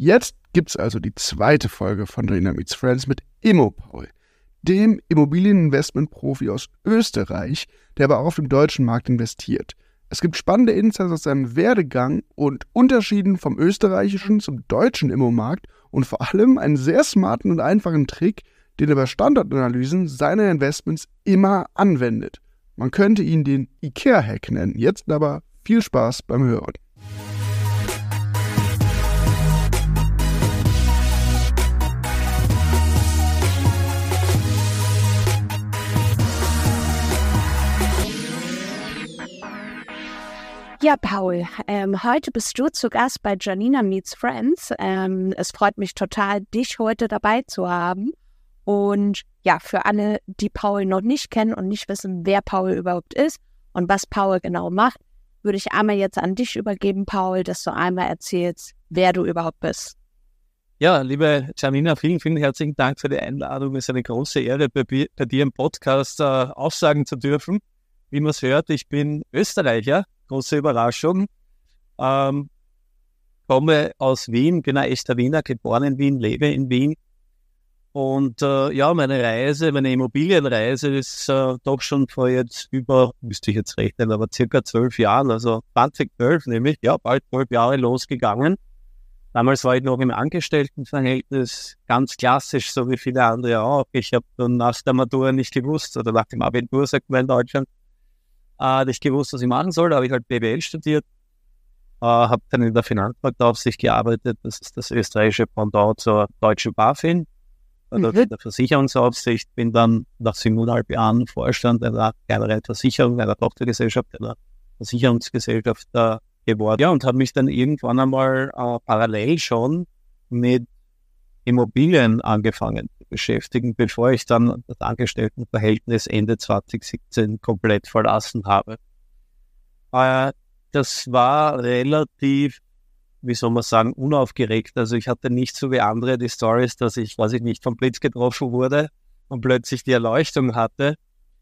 Jetzt gibt's also die zweite Folge von Dynamics Friends mit Immo Paul, dem Immobilieninvestmentprofi aus Österreich, der aber auch auf dem deutschen Markt investiert. Es gibt spannende Insights aus seinem Werdegang und Unterschieden vom österreichischen zum deutschen Immomarkt und vor allem einen sehr smarten und einfachen Trick, den er bei Standardanalysen seiner Investments immer anwendet. Man könnte ihn den IKEA-Hack nennen. Jetzt aber viel Spaß beim Hören. Ja, Paul, ähm, heute bist du zu Gast bei Janina Meets Friends. Ähm, es freut mich total, dich heute dabei zu haben. Und ja, für alle, die Paul noch nicht kennen und nicht wissen, wer Paul überhaupt ist und was Paul genau macht, würde ich einmal jetzt an dich übergeben, Paul, dass du einmal erzählst, wer du überhaupt bist. Ja, liebe Janina, vielen, vielen herzlichen Dank für die Einladung. Es ist eine große Ehre, bei, bei dir im Podcast äh, aussagen zu dürfen. Wie man es hört, ich bin Österreicher, große Überraschung. Ähm, komme aus Wien, bin ein echter Wiener, geboren in Wien, lebe in Wien. Und äh, ja, meine Reise, meine Immobilienreise ist äh, doch schon vor jetzt über, müsste ich jetzt rechnen, aber circa zwölf Jahren, also 2012 nämlich, ja, bald zwölf Jahre losgegangen. Damals war ich noch im Angestelltenverhältnis, ganz klassisch, so wie viele andere auch. Ich habe dann nach der Matura nicht gewusst, oder nach dem Abitur, sagt man in Deutschland, äh, nicht gewusst, was ich machen soll. Da habe ich halt BWL studiert, äh, habe dann in der Finanzmarktaufsicht gearbeitet. Das ist das österreichische Pendant zur deutschen BaFin, also mhm. der Versicherungsaufsicht. Bin dann nach siebeneinhalb Jahren Vorstand einer kleineren Versicherung, einer Tochtergesellschaft, einer Versicherungsgesellschaft äh, geworden. Ja, und habe mich dann irgendwann einmal äh, parallel schon mit Immobilien angefangen beschäftigen, bevor ich dann das Angestelltenverhältnis Ende 2017 komplett verlassen habe. Äh, das war relativ, wie soll man sagen, unaufgeregt. Also ich hatte nicht so wie andere die Stories, dass ich, weiß ich nicht, vom Blitz getroffen wurde und plötzlich die Erleuchtung hatte,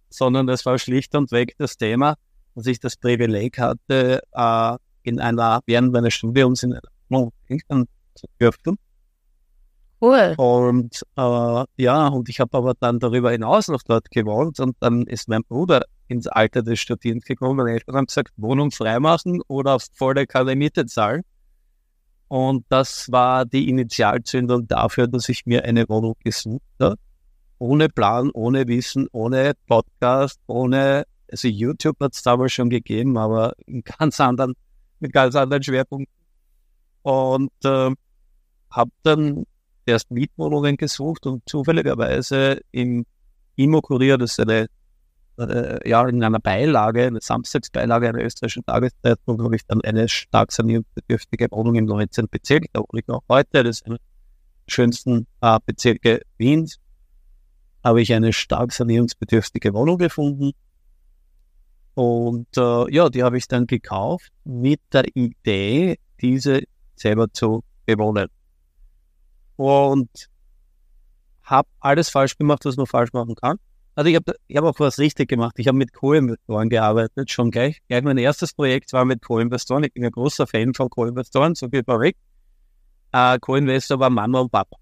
sondern es war schlicht und weg das Thema, dass ich das Privileg hatte, äh, in einer, während meines Studiums in einer zu dürfen Cool. Und äh, ja, und ich habe aber dann darüber hinaus noch dort gewohnt und dann ist mein Bruder ins Alter des Studierens gekommen. Meine Eltern haben gesagt, Wohnung freimachen oder volle keine Miete zahlen. Und das war die Initialzündung dafür, dass ich mir eine Wohnung gesucht habe. Ohne Plan, ohne Wissen, ohne Podcast, ohne, also YouTube hat es damals schon gegeben, aber in ganz anderen, mit ganz anderen Schwerpunkten. Und äh, habe dann erst Mietwohnungen gesucht und zufälligerweise im Immo-Kurier, das ist eine, äh, ja, in einer Beilage, eine Samstagsbeilage einer österreichischen Tageszeitung, habe ich dann eine stark sanierungsbedürftige Wohnung im 19. Bezirk, da wohne ich noch heute, das ist einer der schönsten äh, Bezirke Wiens, habe ich eine stark sanierungsbedürftige Wohnung gefunden. Und äh, ja, die habe ich dann gekauft mit der Idee, diese selber zu bewohnen und habe alles falsch gemacht, was man falsch machen kann. Also ich habe ich hab auch was richtig gemacht. Ich habe mit Co-Investoren gearbeitet, schon gleich. Gleich mein erstes Projekt war mit Co-Investoren. Ich bin ein großer Fan von Co-Investoren, so geht man weg. Äh, Co-Investor war Mama und Papa.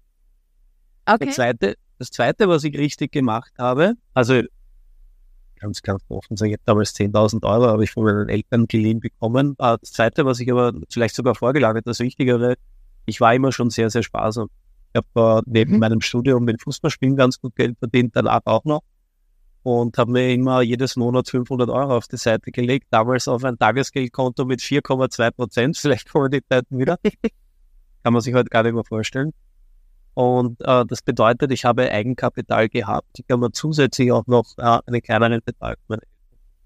Okay. Das zweite, das zweite, was ich richtig gemacht habe, also ganz, ganz offen sagen, ich habe damals 10.000 Euro, habe ich von meinen Eltern geliehen bekommen. Äh, das zweite, was ich aber vielleicht sogar vorgelagert, das Wichtigere, ich war immer schon sehr, sehr sparsam. Ich habe äh, neben mhm. meinem Studium mit Fußballspielen ganz gut Geld verdient, danach auch noch. Und habe mir immer jedes Monat 500 Euro auf die Seite gelegt, damals auf ein Tagesgeldkonto mit 4,2 Prozent. Vielleicht kommen die Zeiten wieder. Kann man sich heute gar nicht mehr vorstellen. Und äh, das bedeutet, ich habe Eigenkapital gehabt. Ich habe mir zusätzlich auch noch äh, einen kleineren Betrag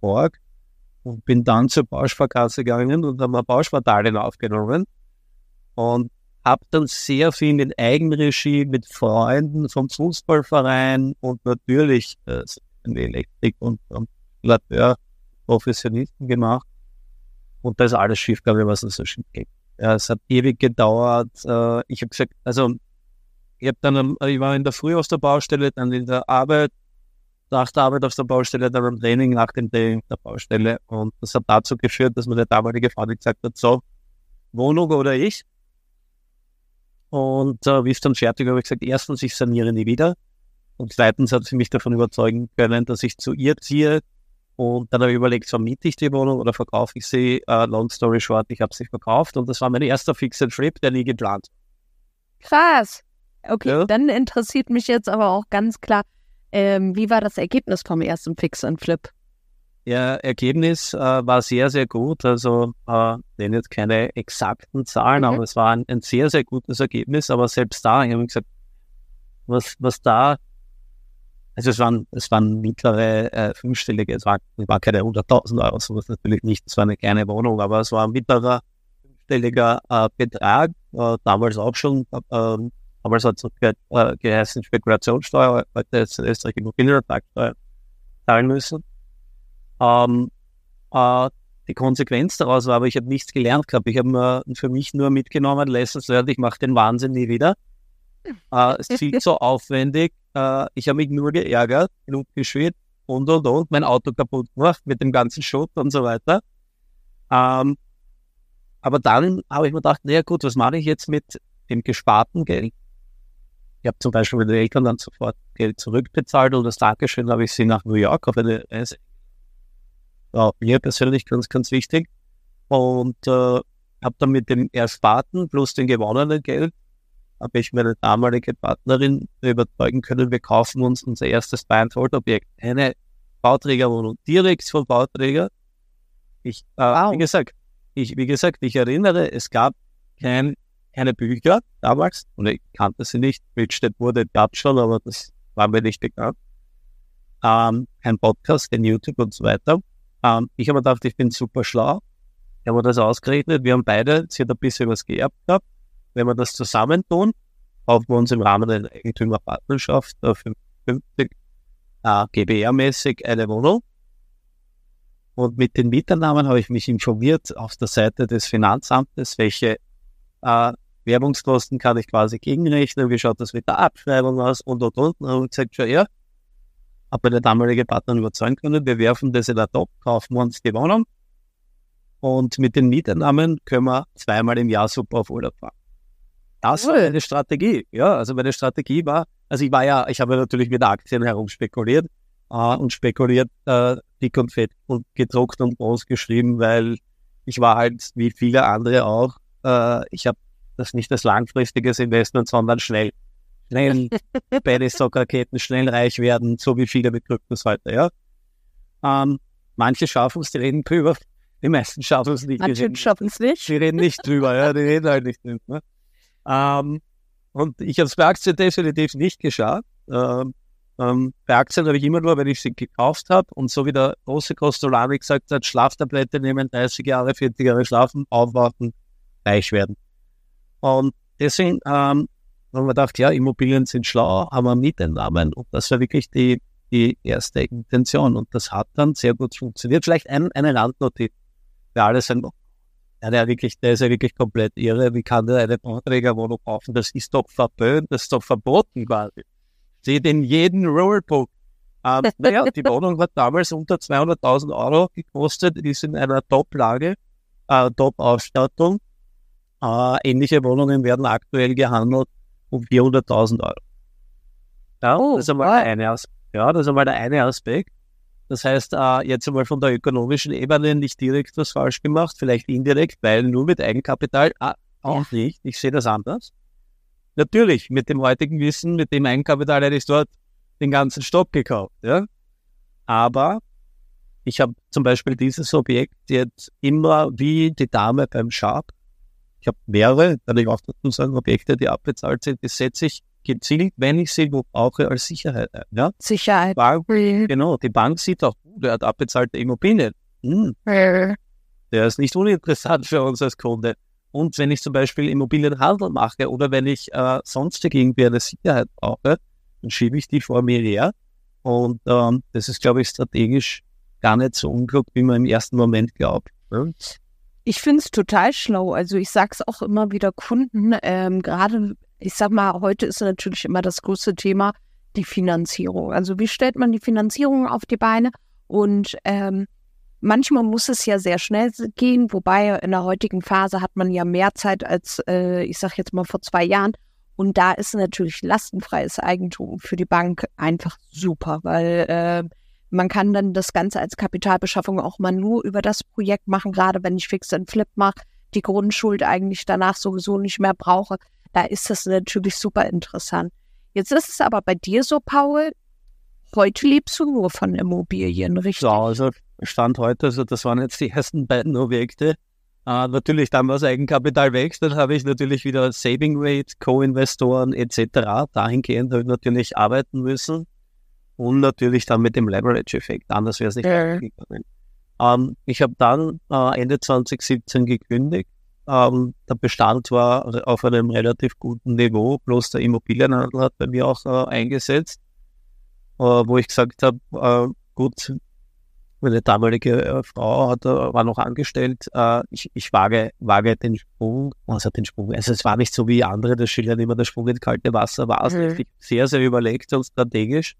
Borg und bin dann zur Bausparkasse gegangen und habe mir Bauspardarlehen aufgenommen. Und habe dann sehr viel in Eigenregie mit Freunden vom Fußballverein und natürlich äh, Elektrik und, und Lateur Professionisten gemacht. Und da ist alles schief gegangen, was es so schief geht. Ja, es hat ewig gedauert. Äh, ich habe gesagt, also ich habe dann, ich war in der Früh aus der Baustelle, dann in der Arbeit, nach der Arbeit auf der Baustelle, dann beim Training, nach dem Training der Baustelle. Und das hat dazu geführt, dass meine damalige Frau gesagt hat, so, Wohnung oder ich? Und äh, wie es dann fertig war, habe ich gesagt, erstens, ich saniere nie wieder. Und zweitens hat sie mich davon überzeugen können, dass ich zu ihr ziehe. Und dann habe ich überlegt, vermiete ich die Wohnung oder verkaufe ich sie? Uh, long story short, ich habe sie verkauft. Und das war mein erster Fixed Trip, der nie geplant. Krass. Okay, ja. dann interessiert mich jetzt aber auch ganz klar, ähm, wie war das Ergebnis vom ersten Fix and Flip? Ja, Ergebnis äh, war sehr, sehr gut. Also, äh, nenne jetzt keine exakten Zahlen, mhm. aber es war ein, ein, sehr, sehr gutes Ergebnis. Aber selbst da, ich habe gesagt, was, was da, also es waren, es waren mittlere äh, fünfstellige, es war, es war keine 100.000 Euro, sowas natürlich nicht, es war eine kleine Wohnung, aber es war ein mittlerer fünfstelliger äh, Betrag, äh, damals auch schon, äh, damals hat es äh, geheißen Spekulationssteuer, heute ist Österreich Immobilienertragssteuer zahlen müssen. Ähm, äh, die Konsequenz daraus war aber, ich habe nichts gelernt gehabt. Ich habe mir für mich nur mitgenommen, Lessons learned, ich mache den Wahnsinn nie wieder. Äh, es ist viel zu aufwendig. Äh, ich habe mich nur geärgert, Blut geschwitzt und und und, mein Auto kaputt gemacht mit dem ganzen Schutt und so weiter. Ähm, aber dann habe ich mir gedacht, naja gut, was mache ich jetzt mit dem gesparten Geld? Ich habe zum Beispiel meine Eltern dann sofort Geld zurückbezahlt und das Dankeschön habe ich sie nach New York auf eine Reise war mir persönlich ganz, ganz wichtig. Und äh, habe dann mit dem Ersparten plus dem gewonnenen Geld, habe ich meine damalige Partnerin überzeugen können, wir kaufen uns unser erstes Buy-and-Hold-Objekt. Eine Bauträgerwohnung direkt vom Bauträger. Ich, äh, wow. wie gesagt, ich, wie gesagt, ich erinnere, es gab kein, keine Bücher damals und ich kannte sie nicht. Mitstedt wurde, gab schon, aber das war mir nicht bekannt. Ähm, kein Podcast, kein YouTube und so weiter. Ähm, ich habe mir gedacht, ich bin super schlau. Ich habe das ausgerechnet. Wir haben beide, sie hat ein bisschen was geerbt gehabt. Wenn wir das zusammentun, kaufen wir uns im Rahmen einer Eigentümerpartnerschaft äh, 50 äh, GBR-mäßig eine Wohnung. Und mit den Mieternamen habe ich mich informiert auf der Seite des Finanzamtes, welche äh, Werbungskosten kann ich quasi gegenrechnen, wie schaut das mit der Abschreibung aus und und und. Und habe gesagt, ja, habe meine damalige Partnerin überzeugen können, wir werfen das in der Top, kaufen uns die Wohnung und mit den Mieteinnahmen können wir zweimal im Jahr super auf Urlaub fahren. Das cool. war meine Strategie. Ja, also meine Strategie war, also ich war ja, ich habe natürlich mit Aktien herumspekuliert äh, und spekuliert äh, dick und fett und gedruckt und groß geschrieben, weil ich war halt wie viele andere auch, äh, ich habe das nicht als langfristiges Investment, sondern schnell schnell bei den Stockraketen schnell reich werden, so wie viele mit Kryptos heute, ja. Ähm, manche schaffen es, die reden drüber. Die meisten schaffen es nicht. Manche schaffen es nicht. Die reden nicht drüber, ja, die reden halt nicht drüber. Ne? Ähm, und ich habe es bei Aktien definitiv nicht geschafft. Ähm, ähm, bei Aktien habe ich immer nur, wenn ich sie gekauft habe und so wie der große Costolani gesagt hat, Schlaftablette nehmen, 30 Jahre, 40 Jahre schlafen, aufwachen, reich werden. Und deswegen ähm, haben wir gedacht, ja, Immobilien sind schlau, haben wir Mieteinnahmen. Und das war wirklich die, die erste Intention. Und das hat dann sehr gut funktioniert. Vielleicht ein, eine Randnotiz für alle sagen, ja, der, wirklich, der ist ja wirklich komplett irre. Wie kann der eine Bauträgerwohnung kaufen? Das ist doch verböhnt, das ist doch verboten quasi. Seht in jedem Rulebook. Ähm, naja, die Wohnung hat damals unter 200.000 Euro gekostet, ist in einer Top-Lage, äh, Top-Ausstattung. Äh, ähnliche Wohnungen werden aktuell gehandelt um 400.000 Euro. Ja, oh, das ist einmal wow. eine ja, das ist einmal der eine Aspekt. Das heißt, äh, jetzt einmal von der ökonomischen Ebene nicht direkt was falsch gemacht, vielleicht indirekt, weil nur mit Eigenkapital äh, auch nicht. Ich sehe das anders. Natürlich, mit dem heutigen Wissen, mit dem Eigenkapital hätte ich dort den ganzen Stock gekauft. Ja? Aber ich habe zum Beispiel dieses Objekt jetzt immer wie die Dame beim Sharp ich habe mehrere, kann ich auch dazu sagen, Objekte, die abbezahlt sind, die setze ich gezielt, wenn ich sie wo brauche, als Sicherheit ein. Ja? Sicherheit. Bank, genau, die Bank sieht auch, uh, der hat abbezahlte Immobilien. Hm. Der ist nicht uninteressant für uns als Kunde. Und wenn ich zum Beispiel Immobilienhandel mache oder wenn ich äh, sonstig irgendwie eine Sicherheit brauche, dann schiebe ich die vor mir her. Und ähm, das ist, glaube ich, strategisch gar nicht so unklug, wie man im ersten Moment glaubt. Ich finde es total schlau. Also ich sage es auch immer wieder Kunden, ähm, gerade, ich sag mal, heute ist natürlich immer das größte Thema die Finanzierung. Also wie stellt man die Finanzierung auf die Beine? Und ähm, manchmal muss es ja sehr schnell gehen, wobei in der heutigen Phase hat man ja mehr Zeit als, äh, ich sag jetzt mal, vor zwei Jahren. Und da ist natürlich lastenfreies Eigentum für die Bank einfach super, weil äh, man kann dann das Ganze als Kapitalbeschaffung auch mal nur über das Projekt machen, gerade wenn ich Fix and Flip mache, die Grundschuld eigentlich danach sowieso nicht mehr brauche. Da ist das natürlich super interessant. Jetzt ist es aber bei dir so, Paul, heute lebst du nur von Immobilien, richtig? Ja, also Stand heute, also das waren jetzt die ersten beiden Objekte. Äh, natürlich dann, was Eigenkapital wächst, dann habe ich natürlich wieder Saving Rate, Co-Investoren etc. Dahingehend habe ich natürlich arbeiten müssen und natürlich dann mit dem Leverage-Effekt. Anders wäre es nicht ja. gegangen. Ähm, ich habe dann äh, Ende 2017 gekündigt. Ähm, der Bestand war auf einem relativ guten Niveau, bloß der Immobilienhandel hat bei mir auch äh, eingesetzt, äh, wo ich gesagt habe, äh, gut, meine damalige äh, Frau hat, äh, war noch angestellt. Ich, ich wage, wage den Sprung, also den Sprung. Also es war nicht so wie andere, das schildern immer der Sprung ins kalte Wasser war. Es mhm. sehr, sehr überlegt und strategisch.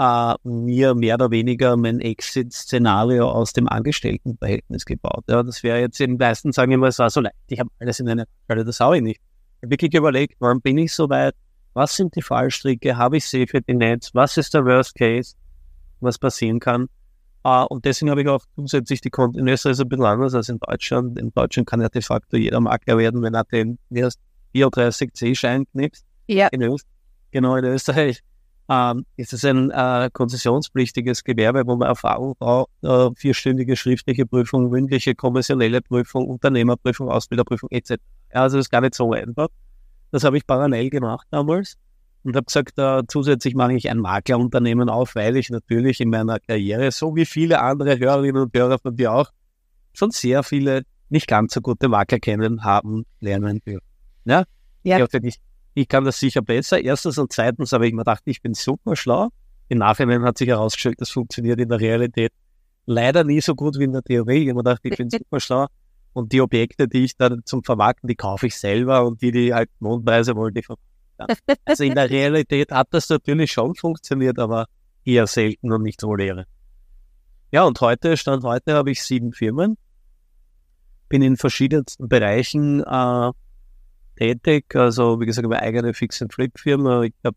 Äh, mir mehr oder weniger mein Exit-Szenario aus dem Angestelltenverhältnis gebaut. Ja, das wäre jetzt in meisten sagen immer, es war so leicht. Ich habe alles in einer Stelle, das habe ich nicht. Ich habe wirklich überlegt, warum bin ich so weit? Was sind die Fallstricke? Habe ich Safety Netz? Was ist der Worst Case? Was passieren kann? Uh, und deswegen habe ich auch zusätzlich die Konten. In Österreich ist es ein bisschen anders als in Deutschland. In Deutschland kann ja de facto jeder Makler werden, wenn er den 34C-Schein knipst. Ja. In genau, in Österreich ähm, ist es ein äh, konzessionspflichtiges Gewerbe, wo man Erfahrung braucht, äh, vierstündige schriftliche Prüfung, mündliche kommerzielle Prüfung, Unternehmerprüfung, Ausbilderprüfung etc. Ja, also das ist gar nicht so einfach. Das habe ich parallel gemacht damals und habe gesagt, äh, zusätzlich mache ich ein Maklerunternehmen auf, weil ich natürlich in meiner Karriere, so wie viele andere Hörerinnen und Hörer von dir auch, schon sehr viele nicht ganz so gute Makler kennen haben, lernen dürfen. Ja? ja. Ich, ich kann das sicher besser. Erstens und zweitens habe ich mir gedacht, ich bin super schlau. Im Nachhinein hat sich herausgestellt, das funktioniert in der Realität leider nie so gut wie in der Theorie. Ich habe mir gedacht, ich bin super schlau. Und die Objekte, die ich dann zum Vermarkten, die kaufe ich selber und die, die halt Mondpreise wollen, die vermarkten also in der Realität hat das natürlich schon funktioniert, aber eher selten und nicht so Lehre. Ja, und heute, Stand heute, habe ich sieben Firmen, bin in verschiedensten Bereichen äh, tätig, also wie gesagt, eine eigene Fix-and-Flip-Firma. Ich habe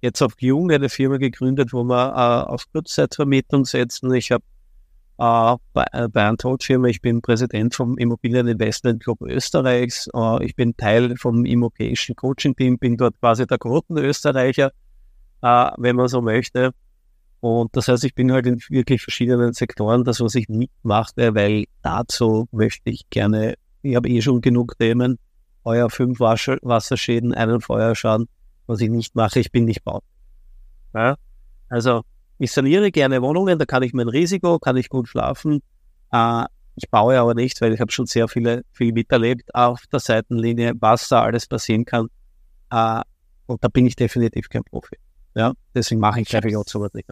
jetzt auf Jung eine Firma gegründet, wo wir äh, auf Kurzzeitvermietung setzen. Ich habe äh, bei, äh, bei einer Todfirma. Ich bin Präsident vom Immobilieninvestment Club Österreichs. Äh, ich bin Teil vom Immocation Coaching Team, bin dort quasi der Quotenösterreicher, äh, wenn man so möchte. Und das heißt, ich bin halt in wirklich verschiedenen Sektoren das, was ich nicht mache, weil dazu möchte ich gerne, ich habe eh schon genug Themen, Feuer, fünf Wasser, Wasserschäden, einen Feuerschaden. Was ich nicht mache, ich bin nicht baut. Ja? Also ich saniere gerne Wohnungen, da kann ich mein Risiko, kann ich gut schlafen. Äh, ich baue aber nicht, weil ich habe schon sehr viele, viel miterlebt auf der Seitenlinie, was da alles passieren kann. Äh, und da bin ich definitiv kein Profi. Ja, deswegen mache ich gleich auch sowas nicht.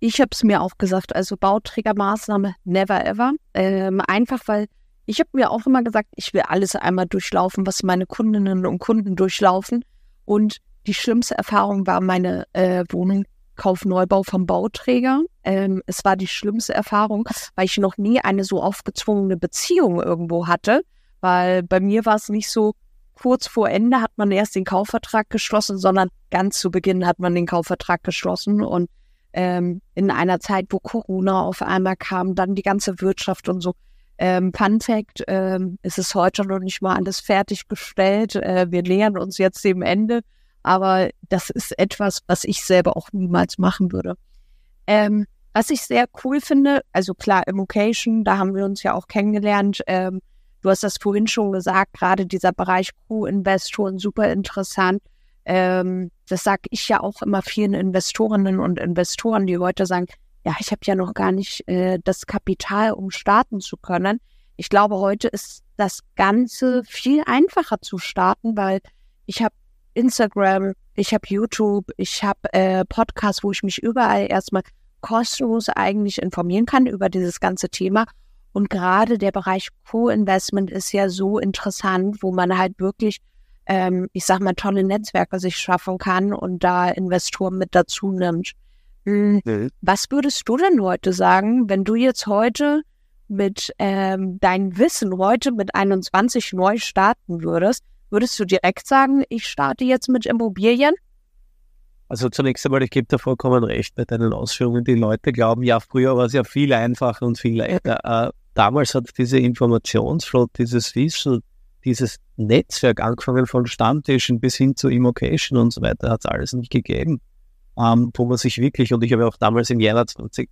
Ich habe es mir auch gesagt, also Bauträgermaßnahme never ever. Ähm, einfach weil ich habe mir auch immer gesagt, ich will alles einmal durchlaufen, was meine Kundinnen und Kunden durchlaufen. Und die schlimmste Erfahrung war meine äh, Wohnung Kaufneubau vom Bauträger. Ähm, es war die schlimmste Erfahrung, weil ich noch nie eine so aufgezwungene Beziehung irgendwo hatte. Weil bei mir war es nicht so, kurz vor Ende hat man erst den Kaufvertrag geschlossen, sondern ganz zu Beginn hat man den Kaufvertrag geschlossen. Und ähm, in einer Zeit, wo Corona auf einmal kam, dann die ganze Wirtschaft und so. Ähm, Fun Fact, ähm, ist es heute noch nicht mal alles fertiggestellt. Äh, wir nähern uns jetzt dem Ende aber das ist etwas, was ich selber auch niemals machen würde. Ähm, was ich sehr cool finde, also klar, Immocation, da haben wir uns ja auch kennengelernt. Ähm, du hast das vorhin schon gesagt, gerade dieser Bereich Crew-Investoren, super interessant. Ähm, das sage ich ja auch immer vielen Investorinnen und Investoren, die heute sagen, ja, ich habe ja noch gar nicht äh, das Kapital, um starten zu können. Ich glaube, heute ist das Ganze viel einfacher zu starten, weil ich habe Instagram, ich habe YouTube, ich habe äh, Podcasts, wo ich mich überall erstmal kostenlos eigentlich informieren kann über dieses ganze Thema. Und gerade der Bereich Co-Investment ist ja so interessant, wo man halt wirklich, ähm, ich sag mal, tolle Netzwerke sich schaffen kann und da Investoren mit dazu nimmt. Hm, mhm. Was würdest du denn heute sagen, wenn du jetzt heute mit ähm, deinem Wissen heute mit 21 neu starten würdest, würdest du direkt sagen, ich starte jetzt mit Immobilien? Also zunächst einmal, ich gebe dir vollkommen recht bei deinen Ausführungen. Die Leute glauben, ja, früher war es ja viel einfacher und viel leichter. Äh, damals hat diese Informationsflut, dieses Wissen, dieses Netzwerk, angefangen von Stammtischen bis hin zu Immocation und so weiter, hat es alles nicht gegeben. Ähm, wo man sich wirklich, und ich habe auch damals im Jahr 2010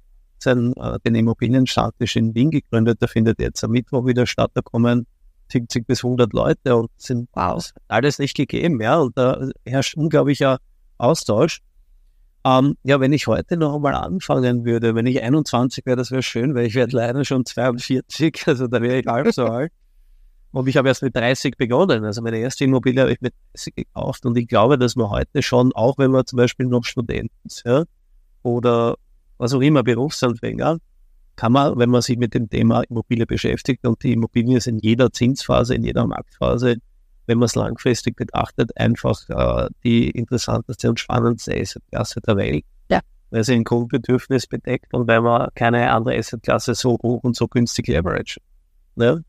äh, den Immobilienstammtisch in Wien gegründet, der findet jetzt am Mittwoch wieder statt, da kommen 70 bis 100 Leute und sind wow. alles nicht gegeben, ja, und da herrscht unglaublicher Austausch. Ähm, ja, wenn ich heute noch einmal anfangen würde, wenn ich 21 wäre, das wäre schön, weil ich werde leider schon 42, also da wäre ich halb so alt. Und ich habe erst mit 30 begonnen. Also meine erste Immobilie habe ich mit 30 gekauft. Und ich glaube, dass man heute schon, auch wenn man zum Beispiel noch Student ist, ja, oder was auch immer, Berufsanfänger, kann man, wenn man sich mit dem Thema Immobilie beschäftigt und die Immobilie ist in jeder Zinsphase, in jeder Marktphase, wenn man es langfristig betrachtet, einfach äh, die interessanteste und spannendste Assetklasse der Welt. Ja. Weil sie ein Grundbedürfnis bedeckt und weil man keine andere Assetklasse so hoch und so günstig leverage. Ne?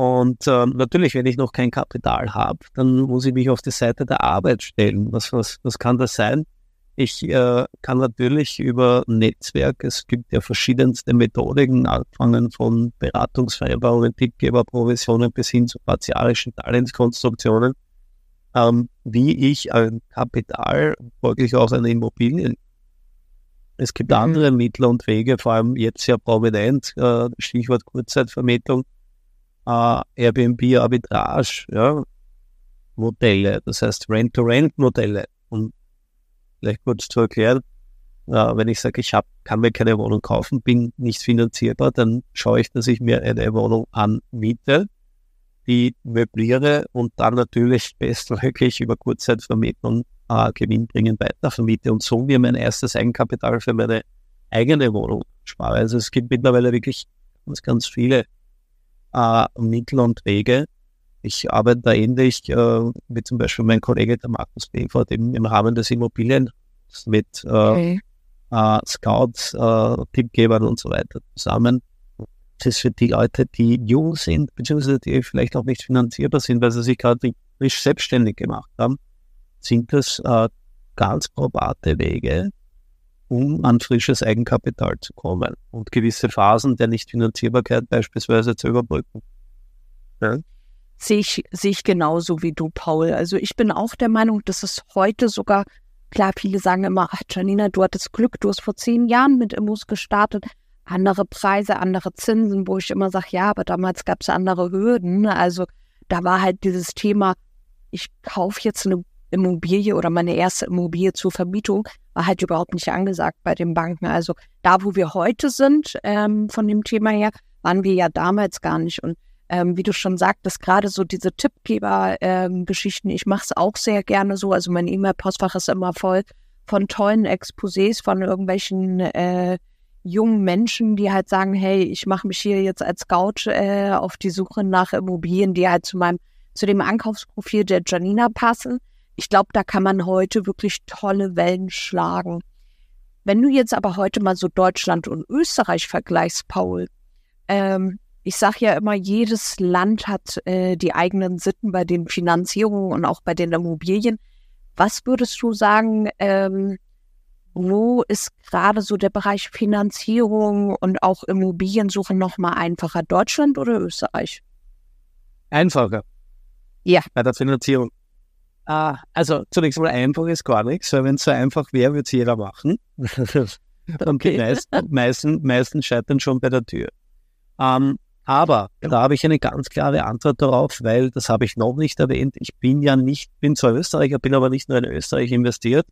Und äh, natürlich, wenn ich noch kein Kapital habe, dann muss ich mich auf die Seite der Arbeit stellen. Was, was, was kann das sein? Ich äh, kann natürlich über Netzwerk, es gibt ja verschiedenste Methodiken, angefangen von Beratungsvereinbarungen, Tippgeberprovisionen bis hin zu partialischen Talentskonstruktionen, ähm, wie ich ein Kapital, folglich auch eine Immobilie, es gibt mhm. andere Mittel und Wege, vor allem jetzt sehr prominent, äh, Stichwort Kurzzeitvermittlung, äh, Airbnb-Arbitrage, ja, das heißt Rent-to-Rent-Modelle. Und vielleicht kurz zu erklären, äh, wenn ich sage, ich hab, kann mir keine Wohnung kaufen, bin nicht finanzierbar, dann schaue ich, dass ich mir eine Wohnung anmiete, die möbliere und dann natürlich bestmöglich über Kurzzeitvermietung äh, gewinnbringend weitervermiete und so mir mein erstes Eigenkapital für meine eigene Wohnung spare. Also es gibt mittlerweile wirklich ganz, ganz viele äh, Mittel und Wege. Ich arbeite da ähnlich äh, wie zum Beispiel mein Kollege der Markus Befort im, im Rahmen des Immobilien mit äh, okay. äh, Scouts, äh, Tippgebern und so weiter zusammen. Das ist für die Leute, die jung sind, beziehungsweise die vielleicht auch nicht finanzierbar sind, weil sie sich gerade frisch selbstständig gemacht haben, sind das äh, ganz probate Wege, um an frisches Eigenkapital zu kommen und gewisse Phasen der Nichtfinanzierbarkeit beispielsweise zu überbrücken. Ja? Sehe ich, sehe ich genauso wie du, Paul. Also ich bin auch der Meinung, dass es heute sogar, klar, viele sagen immer, ach Janina, du hattest Glück, du hast vor zehn Jahren mit Immos gestartet. Andere Preise, andere Zinsen, wo ich immer sage, ja, aber damals gab es andere Hürden. Also da war halt dieses Thema, ich kaufe jetzt eine Immobilie oder meine erste Immobilie zur Vermietung war halt überhaupt nicht angesagt bei den Banken. Also da, wo wir heute sind, ähm, von dem Thema her, waren wir ja damals gar nicht. Und ähm, wie du schon sagtest, gerade so diese Tippgeber-Geschichten, ähm, ich mache es auch sehr gerne so. Also mein E-Mail-Postfach ist immer voll von tollen Exposés von irgendwelchen äh, jungen Menschen, die halt sagen, hey, ich mache mich hier jetzt als Scout äh, auf die Suche nach Immobilien, die halt zu meinem, zu dem Ankaufsprofil der Janina passen ich glaube, da kann man heute wirklich tolle Wellen schlagen. Wenn du jetzt aber heute mal so Deutschland und Österreich vergleichst, Paul, ähm, ich sage ja immer, jedes Land hat äh, die eigenen Sitten bei den Finanzierungen und auch bei den Immobilien. Was würdest du sagen, ähm, wo ist gerade so der Bereich Finanzierung und auch Immobiliensuche nochmal einfacher? Deutschland oder Österreich? Einfacher. Ja. Bei der Finanzierung. Uh, also zunächst mal einfach ist gar nichts, weil wenn es so einfach wäre, würde es jeder machen. Und die meisten, meisten, meisten scheitern schon bei der Tür. Ähm, aber da habe ich eine ganz klare Antwort darauf, weil das habe ich noch nicht erwähnt. Ich bin ja nicht, bin zwar Österreicher, bin aber nicht nur in Österreich investiert,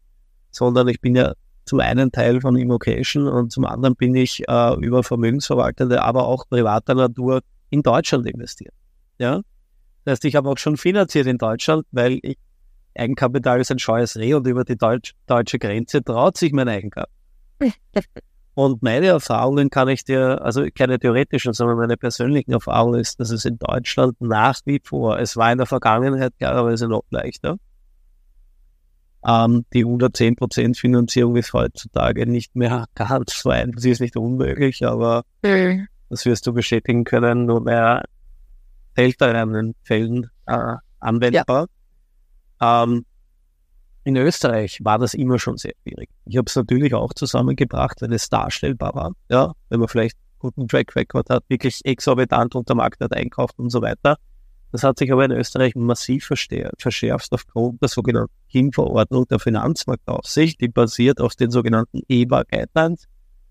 sondern ich bin ja zum einen Teil von Immocation und zum anderen bin ich äh, über Vermögensverwaltende, aber auch privater Natur in Deutschland investiert. Ja, das heißt, ich habe auch schon finanziert in Deutschland, weil ich Eigenkapital ist ein scheues Reh und über die Deutsch, deutsche Grenze traut sich mein Eigenkapital. und meine Erfahrungen kann ich dir, also keine theoretischen, sondern meine persönlichen Erfahrungen ist, dass es in Deutschland nach wie vor, es war in der Vergangenheit klarerweise noch leichter. Ähm, die 110% Finanzierung ist heutzutage nicht mehr ganz so einfach. Sie ist nicht unmöglich, aber mhm. das wirst du bestätigen können, nur mehr älteren Fällen äh, anwendbar. Ja. Ähm, in Österreich war das immer schon sehr schwierig. Ich habe es natürlich auch zusammengebracht, wenn es darstellbar war. Ja, wenn man vielleicht guten Track Record hat, wirklich exorbitant unter Marktwert einkauft und so weiter. Das hat sich aber in Österreich massiv verschärft aufgrund der sogenannten KIM-Verordnung der Finanzmarktaufsicht, die basiert auf den sogenannten EBA-Guidelines.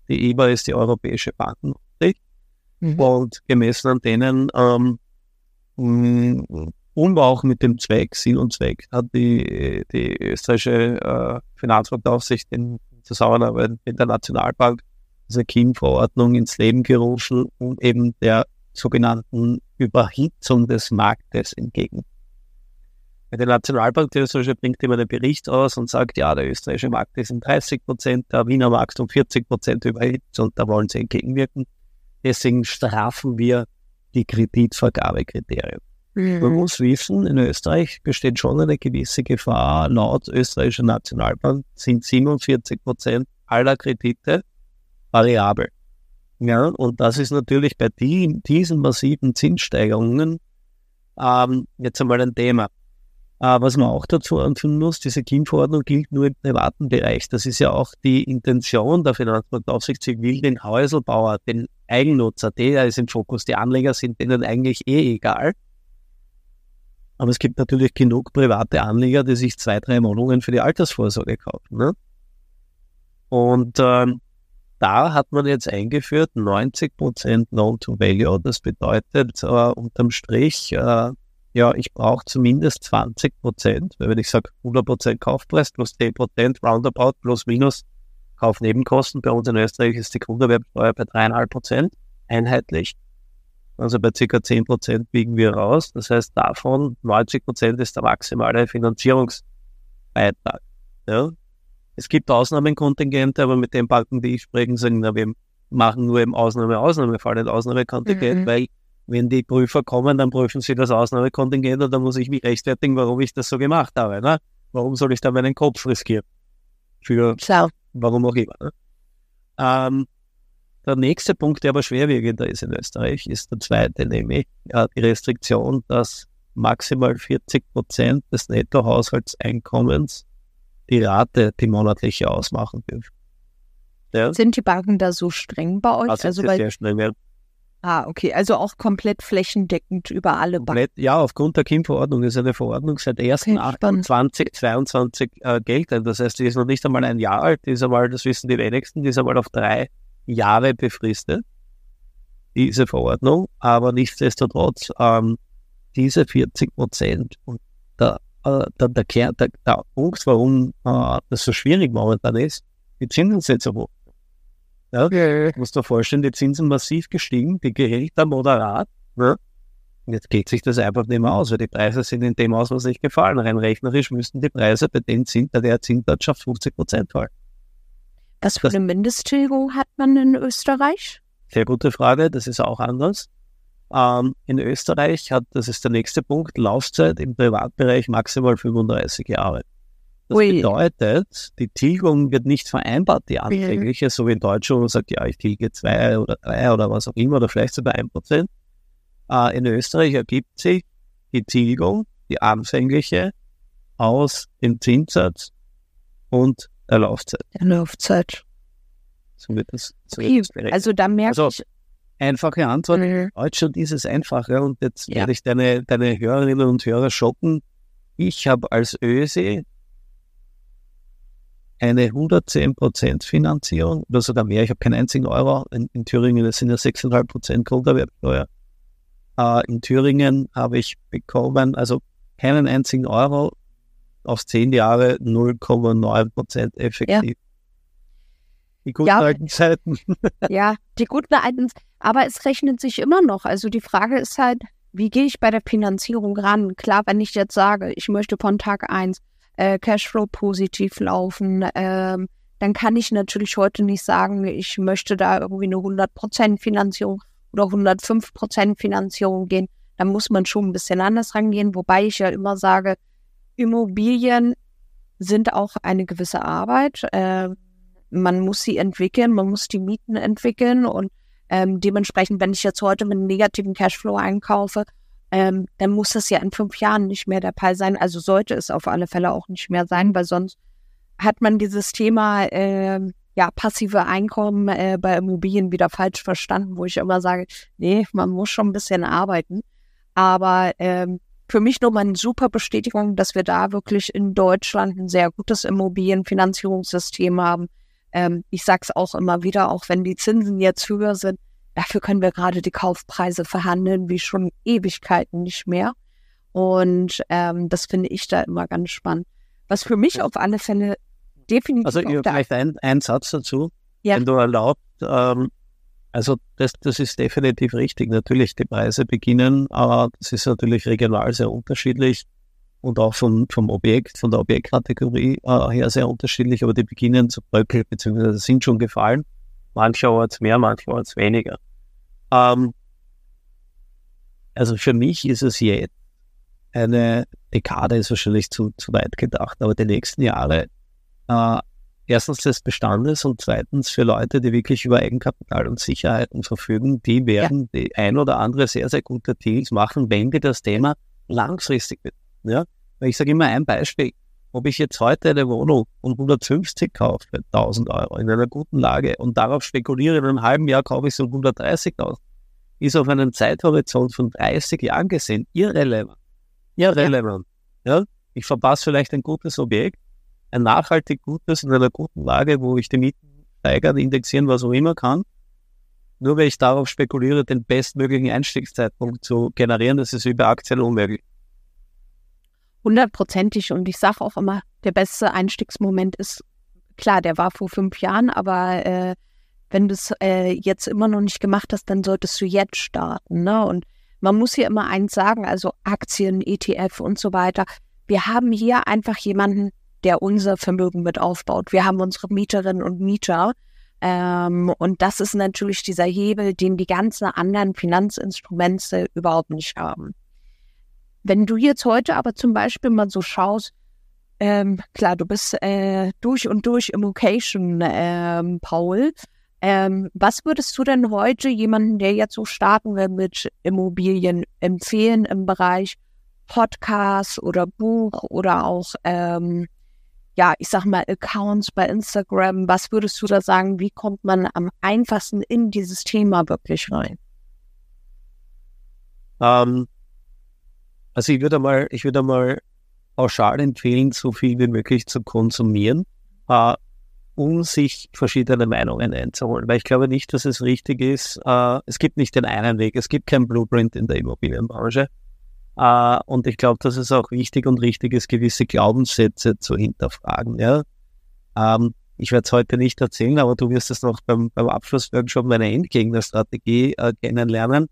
Die EBA ist die Europäische Bankenaufsicht mhm. und gemessen an denen ähm, und auch mit dem Zweck, Sinn und Zweck, hat die, die österreichische äh, Finanzmarktaufsicht in Zusammenarbeit mit der Nationalbank diese KIM-Verordnung ins Leben gerufen, um eben der sogenannten Überhitzung des Marktes entgegen. Der Nationalbank der Österreichische bringt immer einen Bericht aus und sagt, ja, der österreichische Markt ist um 30 Prozent, der Wiener Markt um 40 Prozent überhitzt und da wollen sie entgegenwirken. Deswegen strafen wir die Kreditvergabekriterien. Mhm. Man muss wissen, in Österreich besteht schon eine gewisse Gefahr. Laut österreichischer Nationalbank sind 47 Prozent aller Kredite variabel. Ja, und das ist natürlich bei die, diesen massiven Zinssteigerungen ähm, jetzt einmal ein Thema. Äh, was man auch dazu anführen muss, diese KIM-Verordnung gilt nur im privaten Bereich. Das ist ja auch die Intention der Finanzmarktaufsicht. Sie will den Häuselbauer, den Eigennutzer, der ist im Fokus. Die Anleger sind denen eigentlich eh egal. Aber es gibt natürlich genug private Anleger, die sich zwei, drei Wohnungen für die Altersvorsorge kaufen. Ne? Und ähm, da hat man jetzt eingeführt 90% Loan-to-Value. Das bedeutet äh, unterm Strich, äh, ja, ich brauche zumindest 20%, weil wenn ich sage 100% Kaufpreis plus 10% Roundabout plus minus Kaufnebenkosten, bei uns in Österreich ist die Grunderwerbsteuer bei 3,5% einheitlich. Also bei ca. 10% biegen wir raus. Das heißt, davon 90% ist der maximale Finanzierungsbeitrag. Ja? Es gibt Ausnahmekontingente, aber mit den Banken, die ich spreche, sagen, na, wir machen nur im Ausnahme, Ausnahmefall, nicht Ausnahmekontingent, mhm. weil wenn die Prüfer kommen, dann prüfen sie das Ausnahmekontingent und dann muss ich mich rechtfertigen, warum ich das so gemacht habe. Ne? Warum soll ich da meinen Kopf riskieren? Für Klar. warum auch immer. Ne? Ähm, der nächste Punkt, der aber schwerwiegender ist in Österreich, ist der zweite, nämlich ja, die Restriktion, dass maximal 40 Prozent des Nettohaushaltseinkommens die Rate, die monatliche ausmachen dürfen. Ja? Sind die Banken da so streng bei euch? Also, also sehr streng, ja. Ah, okay, also auch komplett flächendeckend über alle komplett, Banken. Ja, aufgrund der KIM-Verordnung ist eine Verordnung seit 1.8.2022 äh, geltend. Das heißt, die ist noch nicht einmal ein Jahr alt, die ist einmal, das wissen die wenigsten, die ist einmal auf drei Jahre befristet, diese Verordnung. Aber nichtsdestotrotz, ähm, diese 40 Prozent und der äh, der, der, Kern, der, der Punkt, warum äh, das so schwierig momentan ist, die Zinsen sind so hoch. Ja, okay. Du musst dir vorstellen, die Zinsen massiv gestiegen, die Gehälter moderat. Ja. Und jetzt geht sich das einfach nicht mehr aus, weil die Preise sind in dem Ausmaß nicht gefallen. Rein rechnerisch müssten die Preise bei den Zins, der Zinswirtschaft 50 Prozent fallen. Was für eine Mindesttilgung hat man in Österreich? Sehr gute Frage, das ist auch anders. Ähm, in Österreich hat, das ist der nächste Punkt, Laufzeit im Privatbereich maximal 35 Jahre. Das Ui. bedeutet, die Tilgung wird nicht vereinbart, die anfängliche, mhm. so wie in Deutschland, wo man sagt, ja, ich tilge zwei oder drei oder was auch immer, oder vielleicht sogar ein Prozent. Äh, in Österreich ergibt sich die Tilgung, die anfängliche, aus dem Zinssatz und der Laufzeit. Der Laufzeit. So wird das. So okay. wird das also da merke also, ich, einfache Antwort. Mhm. Deutschland ist es einfacher und jetzt ja. werde ich deine, deine Hörerinnen und Hörer schocken. Ich habe als ÖSE eine 110% Finanzierung oder sogar mehr. Ich habe keinen einzigen Euro. In, in Thüringen das sind ja 6,5% Grunderwerbsteuer. Äh, in Thüringen habe ich bekommen, also keinen einzigen Euro auf zehn Jahre 0,9% effektiv. Ja. Die guten ja, alten Zeiten. Ja, die guten alten Zeiten. Aber es rechnet sich immer noch. Also die Frage ist halt, wie gehe ich bei der Finanzierung ran? Klar, wenn ich jetzt sage, ich möchte von Tag 1 äh, Cashflow positiv laufen, ähm, dann kann ich natürlich heute nicht sagen, ich möchte da irgendwie eine 100% Finanzierung oder 105% Finanzierung gehen. Da muss man schon ein bisschen anders rangehen, wobei ich ja immer sage, Immobilien sind auch eine gewisse Arbeit. Äh, man muss sie entwickeln, man muss die Mieten entwickeln und Ähm, dementsprechend, wenn ich jetzt heute mit einem negativen Cashflow einkaufe, ähm, dann muss das ja in fünf Jahren nicht mehr der Fall sein. Also sollte es auf alle Fälle auch nicht mehr sein, weil sonst hat man dieses Thema äh, ja passive Einkommen äh, bei Immobilien wieder falsch verstanden, wo ich immer sage, nee, man muss schon ein bisschen arbeiten. Aber ähm, für mich nochmal eine super Bestätigung, dass wir da wirklich in Deutschland ein sehr gutes Immobilienfinanzierungssystem haben. Ähm, ich sage es auch immer wieder, auch wenn die Zinsen jetzt höher sind, dafür können wir gerade die Kaufpreise verhandeln, wie schon Ewigkeiten nicht mehr. Und ähm, das finde ich da immer ganz spannend. Was für mich auf alle Fälle definitiv. Also vielleicht ein, ein Satz dazu, ja. wenn du erlaubt. Ähm, also das, das ist definitiv richtig. Natürlich, die Preise beginnen, aber das ist natürlich regional sehr unterschiedlich und auch vom, vom Objekt, von der Objektkategorie äh, her sehr unterschiedlich, aber die beginnen zu bröckeln, beziehungsweise sind schon gefallen. Mancherorts mehr, mancherorts weniger. Ähm, also für mich ist es jetzt eine Dekade, ist wahrscheinlich zu, zu weit gedacht, aber die nächsten Jahre äh, erstens des Bestandes und zweitens für Leute, die wirklich über Eigenkapital und Sicherheiten verfügen, die werden ja. die ein oder andere sehr, sehr gute Deals machen, wenn die das Thema langfristig wird. Ja? Weil ich sage immer ein Beispiel, ob ich jetzt heute eine Wohnung um 150 kaufe, 1000 Euro in einer guten Lage und darauf spekuliere, in einem halben Jahr kaufe ich so 130.000, ist auf einem Zeithorizont von 30 Jahren gesehen irrelevant. Irrelevant. Ja? ja? Ich verpasse vielleicht ein gutes Objekt, ein nachhaltig gutes in einer guten Lage, wo ich die Mieten steigern, indexieren, was auch immer kann. Nur weil ich darauf spekuliere, den bestmöglichen Einstiegszeitpunkt zu generieren, das ist über Aktien unmöglich. Hundertprozentig. Und ich sage auch immer, der beste Einstiegsmoment ist, klar, der war vor fünf Jahren, aber äh, wenn du es äh, jetzt immer noch nicht gemacht hast, dann solltest du jetzt starten. Ne? Und man muss hier immer eins sagen, also Aktien, ETF und so weiter. Wir haben hier einfach jemanden, der unser Vermögen mit aufbaut. Wir haben unsere Mieterinnen und Mieter. Ähm, und das ist natürlich dieser Hebel, den die ganzen anderen Finanzinstrumente überhaupt nicht haben. Wenn du jetzt heute aber zum Beispiel mal so schaust, ähm, klar, du bist äh, durch und durch Immocation, ähm, Paul. Ähm, was würdest du denn heute jemanden, der jetzt so starten will mit Immobilien, empfehlen im Bereich Podcast oder Buch oder auch ähm, ja, ich sag mal, Accounts bei Instagram. Was würdest du da sagen? Wie kommt man am einfachsten in dieses Thema wirklich rein? Ähm, also ich würde mal, ich würde mal pauschal empfehlen, so viel wie möglich zu konsumieren, äh, um sich verschiedene Meinungen einzuholen. Weil ich glaube nicht, dass es richtig ist. Äh, es gibt nicht den einen Weg. Es gibt kein Blueprint in der Immobilienbranche. Äh, und ich glaube, dass es auch wichtig und richtig ist, gewisse Glaubenssätze zu hinterfragen. Ja? Ähm, ich werde es heute nicht erzählen, aber du wirst es noch beim, beim Abschlussworkshop meine Endgegnerstrategie äh, kennenlernen.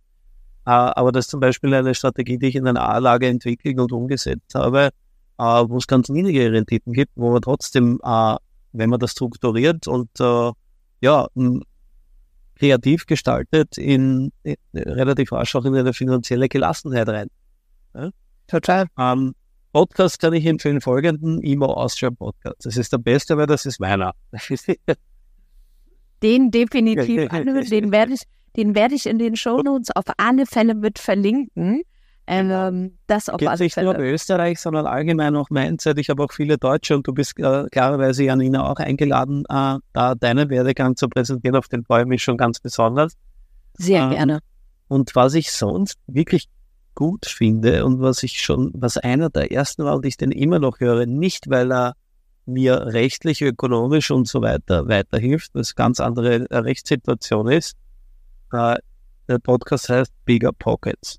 Äh, aber das ist zum Beispiel eine Strategie, die ich in einer A-Lage entwickelt und umgesetzt habe, äh, wo es ganz niedrige Renditen gibt, wo man trotzdem, äh, wenn man das strukturiert und äh, ja, kreativ gestaltet, in, in relativ rasch auch in eine finanzielle Gelassenheit rein. Ja? Total. Ähm, Podcast kann ich empfehlen, folgenden Emo Austria Podcast. Das ist der beste, weil das ist meiner. den definitiv anhören, den werde ich, den werde ich in den Shownotes auf alle Fälle mit verlinken. Ähm, das auf Geht alle nicht Fälle. nur Österreich, sondern allgemein auch Mindset. Ich habe auch viele Deutsche und du bist äh, klarerweise, Janina, auch eingeladen, äh, da deinen Werdegang zu präsentieren. Auf den freue ich mich schon ganz besonders. Sehr ähm, gerne. Und was ich sonst wirklich gut finde und was ich schon, was einer der ersten war und ich den immer noch höre, nicht weil er mir rechtlich, ökonomisch und so weiter weiterhilft, was ganz andere Rechtssituation ist. Äh, der Podcast heißt Bigger Pockets.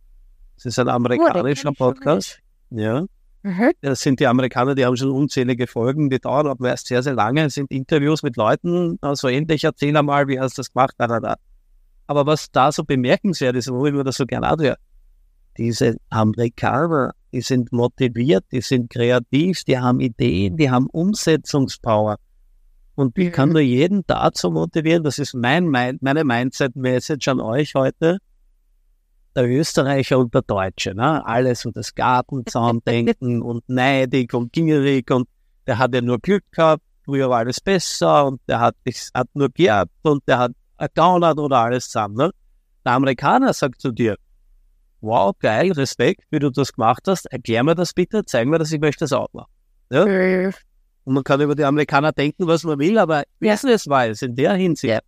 Es ist ein amerikanischer oh, Podcast. Ja. Mhm. Das sind die Amerikaner, die haben schon unzählige Folgen, die dauern aber meist sehr, sehr lange. Es sind Interviews mit Leuten, also ähnlich, erzähl einmal, wie hast du das gemacht, da, da, da. Aber was da so bemerkenswert ist, wo ich mir das so gerne anhöre, diese Amerikaner, die sind motiviert, die sind kreativ, die haben Ideen, die haben Umsetzungspower. Und ich kann mhm. nur jeden dazu motivieren, das ist mein, mein meine Mindset-Message an euch heute, der Österreicher und der Deutsche, ne? alles und das Gartenzaun-Denken und neidig und gierig und der hat ja nur Glück gehabt, früher war alles besser und der hat, hat nur geerbt und der hat hat oder alles zusammen. Ne? Der Amerikaner sagt zu dir, wow, geil, Respekt, wie du das gemacht hast, erklär mir das bitte, zeig mir das, ich möchte das auch machen. Ja? Und man kann über die Amerikaner denken, was man will, aber Ja. business-wise, in der Hinsicht,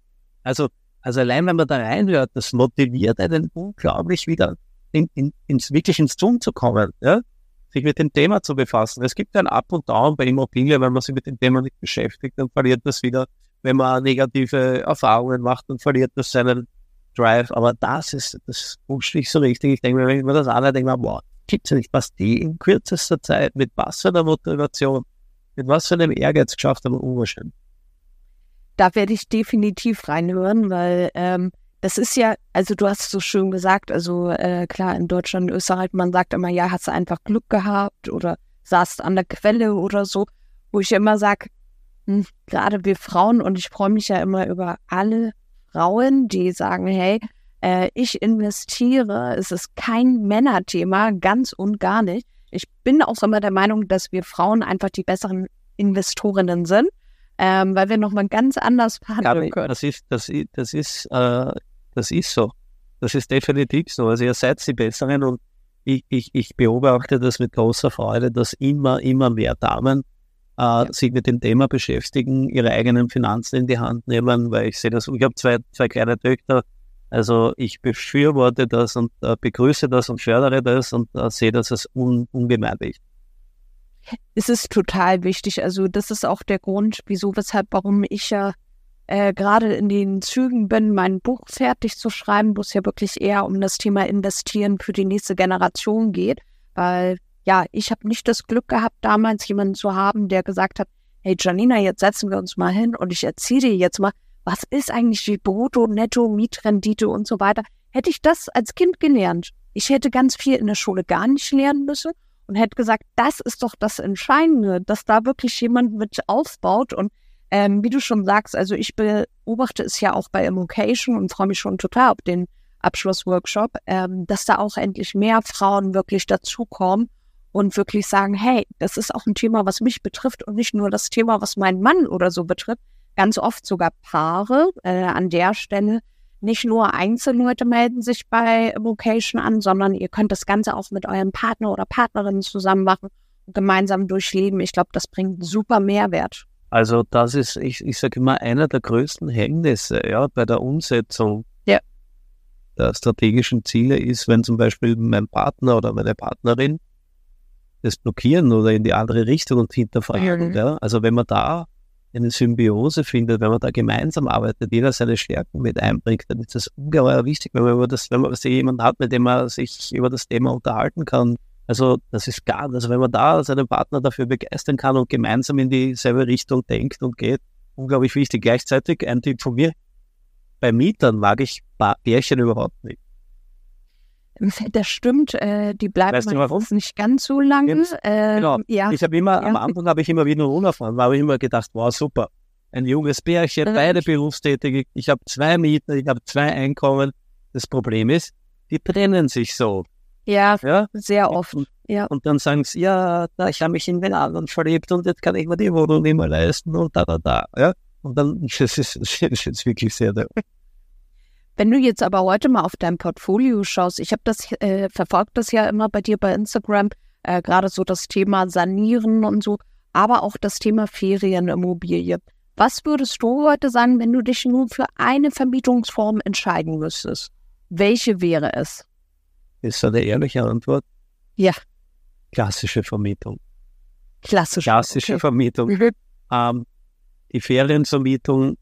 also, also allein wenn man da reinhört, das motiviert einen unglaublich wieder in, in, ins, wirklich ins Tun zu kommen, ja? sich mit dem Thema zu befassen. Es gibt ein Up und Down bei Immobilien, wenn man sich mit dem Thema nicht beschäftigt, dann verliert das wieder. Wenn man negative Erfahrungen macht, dann verliert das seinen Drive. Aber das ist, das pusht nicht so richtig. Ich denke mir, wenn ich mir das anhöre, denke ich mir, wow, gibt's ja nicht, was die in kürzester Zeit mit was für einer Motivation, mit was für einem Ehrgeiz geschafft haben, unwahrscheinlich. da werde ich definitiv reinhören, weil ähm, das ist ja, also du hast es so schön gesagt, also äh, klar, in Deutschland, Österreich, man sagt immer, ja, hast du einfach Glück gehabt oder saßt an der Quelle oder so, wo ich immer sage, hm, gerade wir Frauen, und ich freue mich ja immer über alle Frauen, die sagen, hey, äh, ich investiere, es ist kein Männerthema, ganz und gar nicht. Ich bin auch immer der Meinung, dass wir Frauen einfach die besseren Investorinnen sind ähm, weil wir nochmal ganz anders verhandeln Gabi, können. das ist, das ist, das ist, äh, das ist so. Das ist definitiv so. Also ihr seid die Besseren und ich, ich, ich beobachte das mit großer Freude, dass immer, immer mehr Damen äh, sich mit dem Thema beschäftigen, ihre eigenen Finanzen in die Hand nehmen, weil ich sehe das, ich habe zwei, zwei kleine Töchter, also ich befürworte das und äh, begrüße das und fördere das und äh, sehe das als un, ungemein wichtig. Es ist total wichtig. Also das ist auch der Grund, wieso, weshalb, warum ich ja äh, gerade in den Zügen bin, mein Buch fertig zu schreiben, wo es ja wirklich eher um das Thema Investieren für die nächste Generation geht. Weil ja, ich habe nicht das Glück gehabt, damals jemanden zu haben, der gesagt hat, hey Janina, jetzt setzen wir uns mal hin und ich erzähle dir jetzt mal, was ist eigentlich die Brutto, Netto, Mietrendite und so weiter. Hätte ich das als Kind gelernt, ich hätte ganz viel in der Schule gar nicht lernen müssen und hätte gesagt, das ist doch das Entscheidende, dass da wirklich jemand mit aufbaut. Und ähm, wie du schon sagst, also ich beobachte es ja auch bei Immocation und freue mich schon total auf den Abschlussworkshop, ähm, dass da auch endlich mehr Frauen wirklich dazukommen und wirklich sagen, hey, das ist auch ein Thema, was mich betrifft und nicht nur das Thema, was meinen Mann oder so betrifft. Ganz oft sogar Paare äh, an der Stelle. Nicht nur Einzelleute melden sich bei Vocation an, sondern ihr könnt das Ganze auch mit eurem Partner oder Partnerin zusammen machen und gemeinsam durchleben. Ich glaube, das bringt super Mehrwert. Also das ist, ich, ich sage immer, einer der größten Hemmnisse ja, bei der Umsetzung Ja. der strategischen Ziele ist, wenn zum Beispiel mein Partner oder meine Partnerin das blockieren oder in die andere Richtung und hinterfragen. Mhm. Ja. Also wenn man da eine Symbiose findet, wenn man da gemeinsam arbeitet, jeder seine Stärken mit einbringt, dann ist das ungeheuer wichtig, wenn man über das, wenn man jemanden hat, mit dem man sich über das Thema unterhalten kann. Also das ist gar, also wenn man da seinen Partner dafür begeistern kann und gemeinsam in dieselbe Richtung denkt und geht, unglaublich wichtig. Gleichzeitig ein Tipp von mir, bei Mietern mag ich Pärchen überhaupt nicht. Das stimmt, äh, die bleiben Weißt meistens nicht ganz so lange. Äh, genau. Ja, Ich habe immer, Ja. am Anfang habe ich immer wieder unerfahren, da habe ich immer gedacht, wow, super. Ein junges Pärchen, Mhm. beide berufstätig, ich habe zwei Mieter, ich habe zwei Einkommen. Das Problem ist, die trennen sich so. ja, Ja? sehr oft. Und, Ja. und dann sagen sie, ja, da, ich habe mich in den anderen verliebt und jetzt kann ich mir die Wohnung nicht mehr leisten und da, da, da. Ja? Und dann, das ist, das ist wirklich sehr, sehr Wenn du jetzt aber heute mal auf dein Portfolio schaust, ich habe das, äh, verfolgt das ja immer bei dir bei Instagram, äh, gerade so das Thema Sanieren und so, aber auch das Thema Ferienimmobilie. Was würdest du heute sagen, wenn du dich nur für eine Vermietungsform entscheiden müsstest? Welche wäre es? ist eine ehrliche Antwort. Ja. Klassische Vermietung. Klassisch. Klassische okay. Vermietung. Mhm. Ähm, die Ferienvermietung,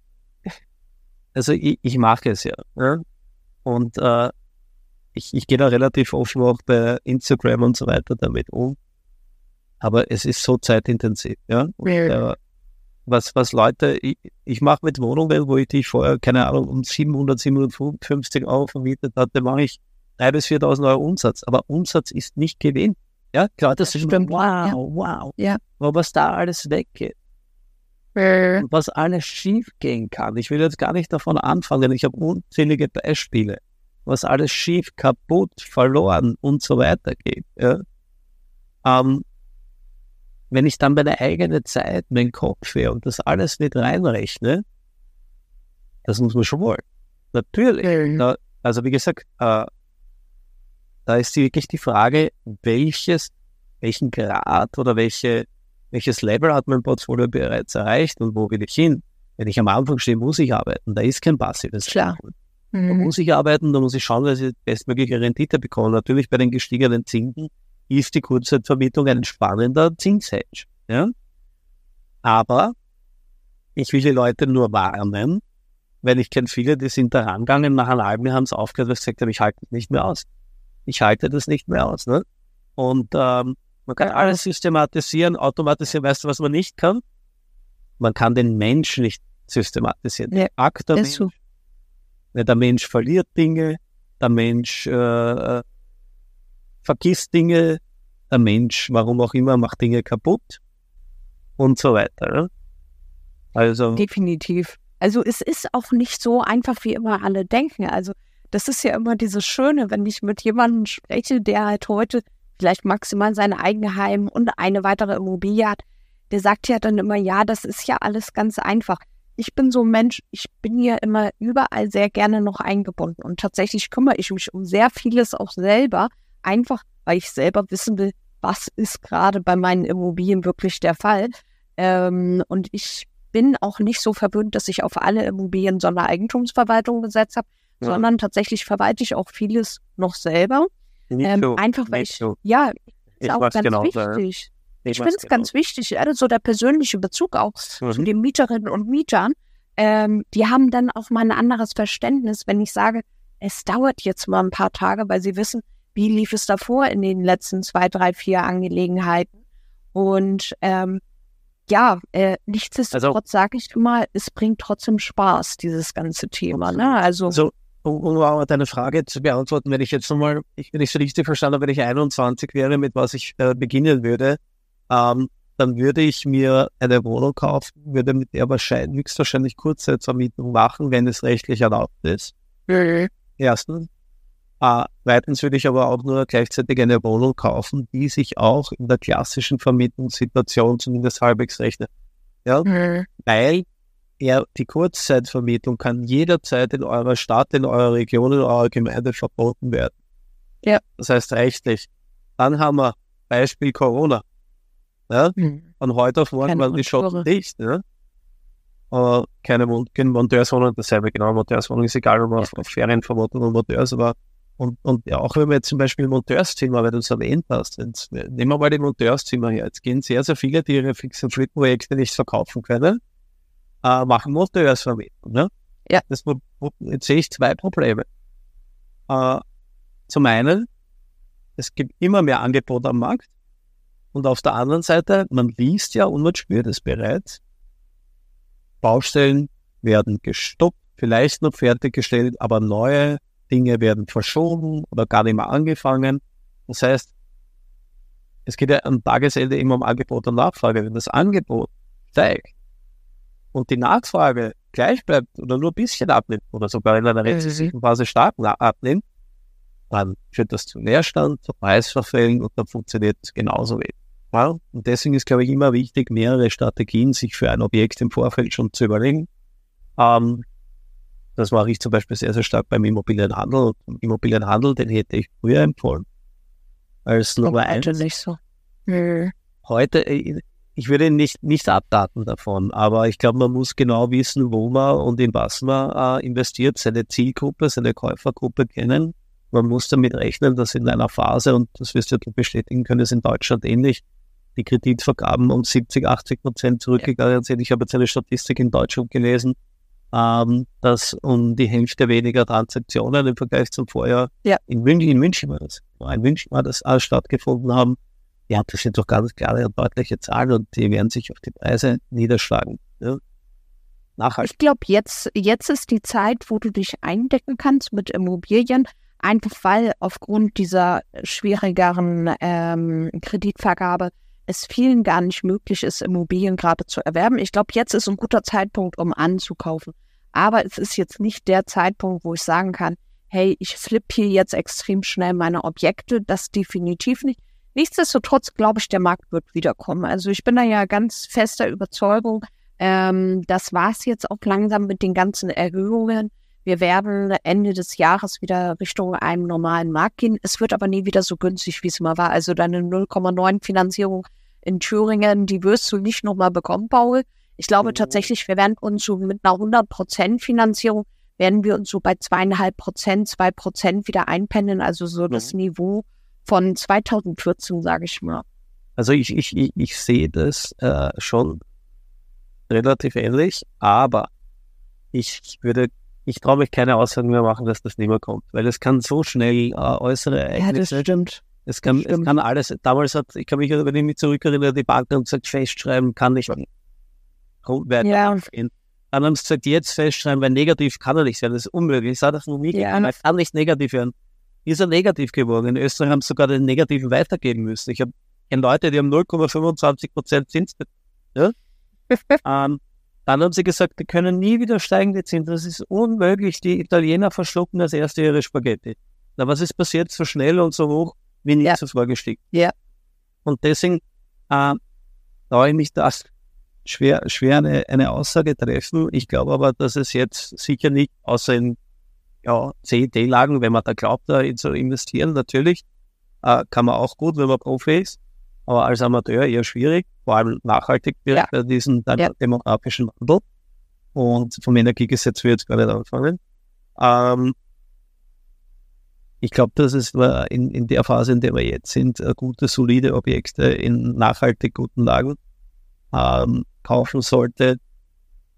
also ich, ich mache es ja. ja? Und äh, ich, ich gehe da relativ offen auch bei Instagram und so weiter damit um. Aber es ist so zeitintensiv. Ja? Und, äh, was, was Leute, ich, ich mache mit Wohnungen, wo ich die vorher, keine Ahnung, um 700, 750 Euro vermietet hatte, mache ich 3.000 bis 4.000 Euro Umsatz. Aber Umsatz ist nicht Gewinn. Ja, klar, das, Das ist stimmt, wow, ja. wow. Ja. Aber was da alles weggeht Und was alles schief gehen kann. Ich will jetzt gar nicht davon anfangen. Ich habe unzählige Beispiele, was alles schief, kaputt, verloren und so weiter geht. Ja? Ähm, wenn ich dann meine eigene Zeit, meinen Kopf her und das alles mit reinrechne, das muss man schon wollen. Natürlich. Mhm. Da, also wie gesagt, äh, da ist wirklich die Frage, welches, welchen Grad oder welche, welches Level hat mein Portfolio bereits erreicht und wo will ich hin? Wenn ich am Anfang stehe, muss ich arbeiten. Da ist kein passives Klar. Mhm. Da muss ich arbeiten, da muss ich schauen, dass ich bestmögliche Rendite bekomme. Natürlich bei den gestiegenen Zinsen ist die Kurzzeitvermietung ein spannender Zinshedge. Ja? Aber ich will die Leute nur warnen, weil ich kenne viele, die sind da rangegangen, nach einem halben Jahr haben es aufgehört, weil sie gesagt haben, ich halte das nicht mehr aus. Ich halte das nicht mehr aus. Ne? Und ähm, man kann alles systematisieren, automatisieren. Weißt du, was man nicht kann? Man kann den Mensch nicht systematisieren. Ja, Akt der Mensch. So. Der Mensch verliert Dinge, der Mensch äh, vergisst Dinge, der Mensch, warum auch immer, macht Dinge kaputt und so weiter. Ne? Also definitiv. Also es ist auch nicht so einfach, wie immer alle denken. Also das ist ja immer dieses Schöne, wenn ich mit jemandem spreche, der halt heute vielleicht maximal sein Eigenheim und eine weitere Immobilie hat, der sagt ja dann immer, ja, das ist ja alles ganz einfach. Ich bin so ein Mensch, ich bin ja immer überall sehr gerne noch eingebunden und tatsächlich kümmere ich mich um sehr vieles auch selber, einfach weil ich selber wissen will, was ist gerade bei meinen Immobilien wirklich der Fall. Ähm, und ich bin auch nicht so verwöhnt, dass ich auf alle Immobilien Sondereigentumsverwaltung gesetzt habe, ja. sondern tatsächlich verwalte ich auch vieles noch selber. Ähm, so. Einfach weil ich, so. ja, ist ich auch ganz genau wichtig. Ich, ich finde es genau. ganz wichtig, also so der persönliche Bezug auch mhm. zu den Mieterinnen und Mietern. Ähm, die haben dann auch mal ein anderes Verständnis, wenn ich sage, es dauert jetzt mal ein paar Tage, weil sie wissen, wie lief es davor in den letzten zwei, drei, vier Angelegenheiten. Und ähm, ja, äh, nichtsdestotrotz also, sage ich immer, es bringt trotzdem Spaß, dieses ganze Thema. Ne? Also, also um, um deine Frage zu beantworten, wenn ich jetzt nochmal, ich, wenn ich so richtig verstanden habe, wenn ich 21 wäre, mit was ich äh, beginnen würde, ähm, dann würde ich mir eine Wohnung kaufen, würde mit der wahrscheinlich, höchstwahrscheinlich Kurzzeitvermietung machen, wenn es rechtlich erlaubt ist. Mhm. Erstens. Äh, zweitens würde ich aber auch nur gleichzeitig eine Wohnung kaufen, die sich auch in der klassischen Vermietungssituation zumindest halbwegs rechnet. Ja? Mhm. Weil er, die Kurzzeitvermietung kann jederzeit in eurer Stadt, in eurer Region, in eurer Gemeinde verboten werden. Ja. Das heißt rechtlich. Dann haben wir Beispiel Corona. Ja? Mhm. Von heute auf morgen waren die Schotten dicht. Ja? Uh, keine Monteurswohnung, dasselbe genau, Monteurswohnung ist egal, ob man auf, auf Ferienverboten oder Monteurs, aber und, und ja, auch wenn wir jetzt zum Beispiel Monteurszimmer, weil du es erwähnt hast, jetzt, nehmen wir mal die Monteurszimmer her. Jetzt gehen sehr, sehr viele, die ihre fixen Flip-Projekte nicht verkaufen können, äh, machen Monteursvermietung. Ne? Ja. Das, jetzt sehe ich zwei Probleme. Äh, zum einen, es gibt immer mehr Angebot am Markt. Und auf der anderen Seite, man liest ja und man spürt es bereits, Baustellen werden gestoppt, vielleicht noch fertiggestellt, aber neue Dinge werden verschoben oder gar nicht mehr angefangen. Das heißt, es geht ja am Tagesende immer um Angebot und Nachfrage. Wenn das Angebot steigt und die Nachfrage gleich bleibt oder nur ein bisschen abnimmt oder sogar in einer rezessiven Phase stark abnimmt, dann führt das zu Leerstand, zu Preisverfällen und dann funktioniert es genauso wenig. Ja? Und deswegen ist, glaube ich, immer wichtig, mehrere Strategien sich für ein Objekt im Vorfeld schon zu überlegen. Ähm, das mache ich zum Beispiel sehr, sehr stark beim Immobilienhandel. Und Immobilienhandel, den hätte ich früher empfohlen. Als Nummer eins. nicht so. Heute, äh, ich würde nicht, nicht abdaten davon, aber ich glaube, man muss genau wissen, wo man und in was man äh, investiert, seine Zielgruppe, seine Käufergruppe kennen. Man muss damit rechnen, dass in einer Phase, und das wirst du bestätigen können, ist in Deutschland ähnlich, die Kreditvergaben um 70, 80 Prozent zurückgegangen sind. Ich habe jetzt eine Statistik in Deutschland gelesen, ähm, dass um die Hälfte weniger Transaktionen im Vergleich zum Vorjahr ja. in München, in München war das, in München war das alles stattgefunden haben. Ja, das sind doch ganz klare und deutliche Zahlen und die werden sich auf die Preise niederschlagen. Ja. Nachhaltig. Ich glaube, jetzt, jetzt ist die Zeit, wo du dich eindecken kannst mit Immobilien, einfach weil aufgrund dieser schwierigeren ähm, Kreditvergabe es vielen gar nicht möglich ist, Immobilien gerade zu erwerben. Ich glaube, jetzt ist ein guter Zeitpunkt, um anzukaufen. Aber es ist jetzt nicht der Zeitpunkt, wo ich sagen kann, hey, ich flippe hier jetzt extrem schnell meine Objekte. Das definitiv nicht. Nichtsdestotrotz glaube ich, der Markt wird wiederkommen. Also ich bin da ja ganz fester Überzeugung, ähm, das war es jetzt auch langsam mit den ganzen Erhöhungen. wir werden Ende des Jahres wieder Richtung einem normalen Markt gehen. Es wird aber nie wieder so günstig, wie es mal war. Also deine 0,9 Finanzierung in Thüringen, die wirst du nicht nochmal bekommen, Paul. Ich glaube mhm. tatsächlich, wir werden uns so mit einer 100% Finanzierung, werden wir uns so bei zweieinhalb Prozent, zwei Prozent wieder einpendeln. Also so mhm. das Niveau von 2014, sage ich mal. Also ich, ich, ich, ich sehe das äh, schon relativ ähnlich, aber ich würde, ich traue mich keine Aussagen mehr machen, dass das nicht mehr kommt, weil es kann so schnell äh, äußere Ereignisse. Ja, das stimmt. Es kann, es kann alles, damals hat, ich kann mich, wenn ich mich zurückerinnere, die Bank haben gesagt, festschreiben kann nicht weiter ja. gehen. Dann haben sie gesagt, jetzt festschreiben, weil negativ kann er nicht sein, das ist unmöglich. Ich sage das noch nie, ja. kann nicht negativ werden. Ist er negativ geworden. In Österreich haben sie sogar den Negativen weitergeben müssen. Ich habe Leute, die haben 0,25 Prozent Zins. Ja? ähm, dann haben sie gesagt, wir können nie wieder steigende Zinsen. Das ist unmöglich. Die Italiener verschlucken das erste ihre Spaghetti. Na, was ist passiert? So schnell und so hoch wie nie ja. zuvor gestiegen. Ja. Und deswegen äh, traue ich mich das schwer, schwer eine, eine Aussage treffen. Ich glaube aber, dass es jetzt sicher nicht, außer in ja, CET-Lagen, wenn man da glaubt, da zu investieren, natürlich, äh, kann man auch gut, wenn man Profi ist aber als Amateur eher schwierig, vor allem nachhaltig wird ja. bei diesem ja. demografischen Wandel. Und vom Energiegesetz wird jetzt gar nicht anfangen. Ähm, ich glaube, dass es in, in der Phase, in der wir jetzt sind, äh, gute, solide Objekte in nachhaltig guten Lagen ähm, kaufen sollte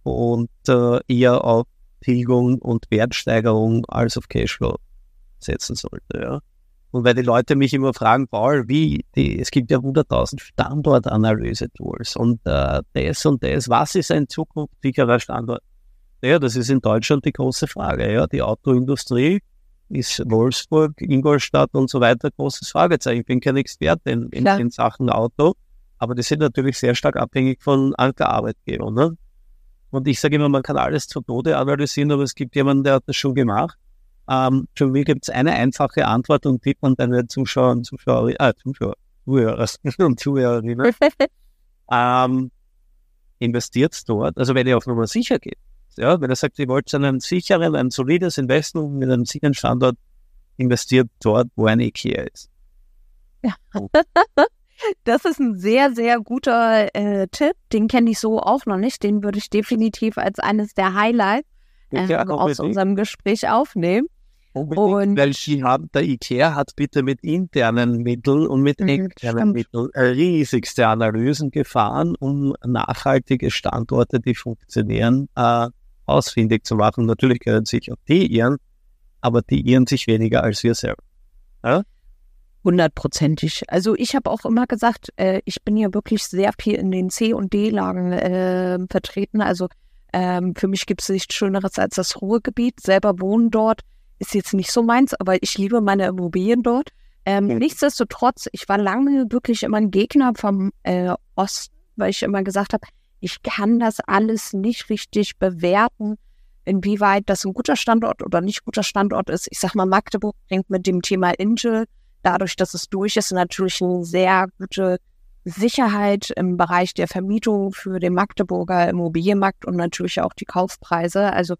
und äh, eher auf Tilgung und Wertsteigerung als auf Cashflow setzen sollte. Ja. Und weil die Leute mich immer fragen, Paul, wie, die, es gibt ja 100.000 Standortanalyse-Tools und äh, das und das, was ist ein zukunftssicherer Standort? Ja, das ist in Deutschland die große Frage. Ja, die Autoindustrie ist Wolfsburg, Ingolstadt und so weiter großes Fragezeichen. Ich bin kein Experte in, in, in Sachen Auto, aber die sind natürlich sehr stark abhängig von Ankerarbeitgebern. Ne? Und ich sage immer, man kann alles zu Tode analysieren, aber es gibt jemanden, der hat das schon gemacht. Ähm, für mich gibt es eine einfache Antwort und die man deine Zuschauer und Zuschauer, äh, Zuschauer, Zuhörer und Zuhörerinnen ähm, investiert dort. Also wenn ihr auf Nummer sicher geht, ja, wenn ihr sagt, ihr wollt einen sicheren, ein solides Investment mit einem sicheren Standort, investiert dort, wo ein IKEA ist. Ja. Das ist ein sehr, sehr guter äh, Tipp. Den kenne ich so auch noch nicht. Den würde ich definitiv als eines der Highlights äh, aus unserem Gespräch aufnehmen. Unbedingt, und, weil sie haben, der IKEA hat bitte mit internen Mitteln und mit mhm, externen Mitteln riesigste Analysen gefahren, um nachhaltige Standorte, die funktionieren, äh, ausfindig zu machen. Natürlich können sich auch die irren, aber die irren sich weniger als wir selber. Ja? Hundertprozentig. Also ich habe auch immer gesagt, äh, ich bin ja wirklich sehr viel in den C- und D-Lagen äh, vertreten. Also ähm, für mich gibt es nichts Schöneres als das Ruhrgebiet. Selber wohnen dort ist jetzt nicht so meins, aber ich liebe meine Immobilien dort. Ähm, mhm. Nichtsdestotrotz, ich war lange wirklich immer ein Gegner vom äh, Osten, weil ich immer gesagt habe, ich kann das alles nicht richtig bewerten, inwieweit das ein guter Standort oder nicht guter Standort ist. Ich sag mal, Magdeburg bringt mit dem Thema Angel, dadurch, dass es durch ist, natürlich eine sehr gute Sicherheit im Bereich der Vermietung für den Magdeburger Immobilienmarkt und natürlich auch die Kaufpreise. Also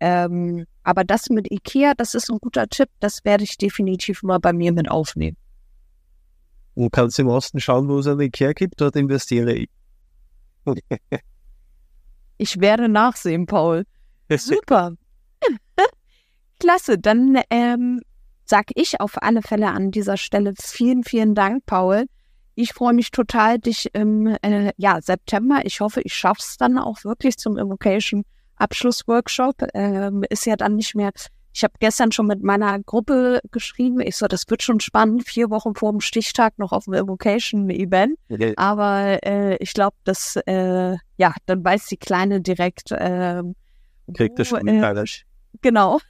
ähm, aber das mit Ikea, das ist ein guter Tipp. Das werde ich definitiv mal bei mir mit aufnehmen. Du kannst im Osten schauen, wo es ein Ikea gibt, dort investiere ich. ich werde nachsehen, Paul. Super. Klasse, dann ähm, sage ich auf alle Fälle an dieser Stelle vielen, vielen Dank, Paul. Ich freue mich total, dich im äh, ja, September, ich hoffe, ich schaffe es dann auch wirklich zum Invocation Abschlussworkshop ähm, ist ja dann nicht mehr. Ich habe gestern schon mit meiner Gruppe geschrieben. Ich so, das wird schon spannend, vier Wochen vor dem Stichtag noch auf dem Evocation-Event. Okay. Aber äh, ich glaube, dass äh, ja, dann weiß die Kleine direkt. Äh, Kriegt das schon äh, Genau.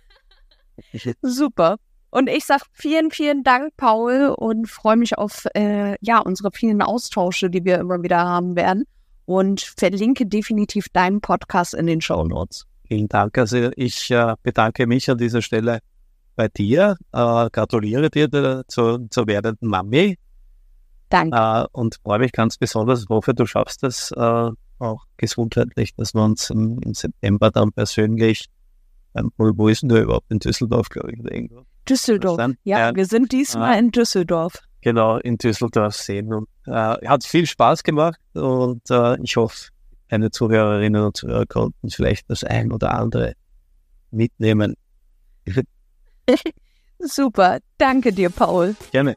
Super. Und ich sage vielen, vielen Dank, Paul, und freue mich auf äh, ja unsere vielen Austausche, die wir immer wieder haben werden und verlinke definitiv deinen Podcast in den Show Notes. Vielen Dank. Also ich äh, bedanke mich an dieser Stelle bei dir, äh, gratuliere dir der, zu, zur werdenden Mami. Danke. Äh, und freue mich ganz besonders, hoffe, du schaffst das äh, auch gesundheitlich, dass wir uns im, im, September dann persönlich Ähm, wo, ist denn der überhaupt? In Düsseldorf, glaube ich, irgendwo. Düsseldorf. Dann- Ja, ja. wir sind diesmal Ah. in Düsseldorf. Genau, in Düsseldorf sehen. Und äh, hat viel Spaß gemacht und äh, ich hoffe, meine Zuhörerinnen und Zuhörer konnten vielleicht das ein oder andere mitnehmen. Super. Danke dir, Paul. Gerne.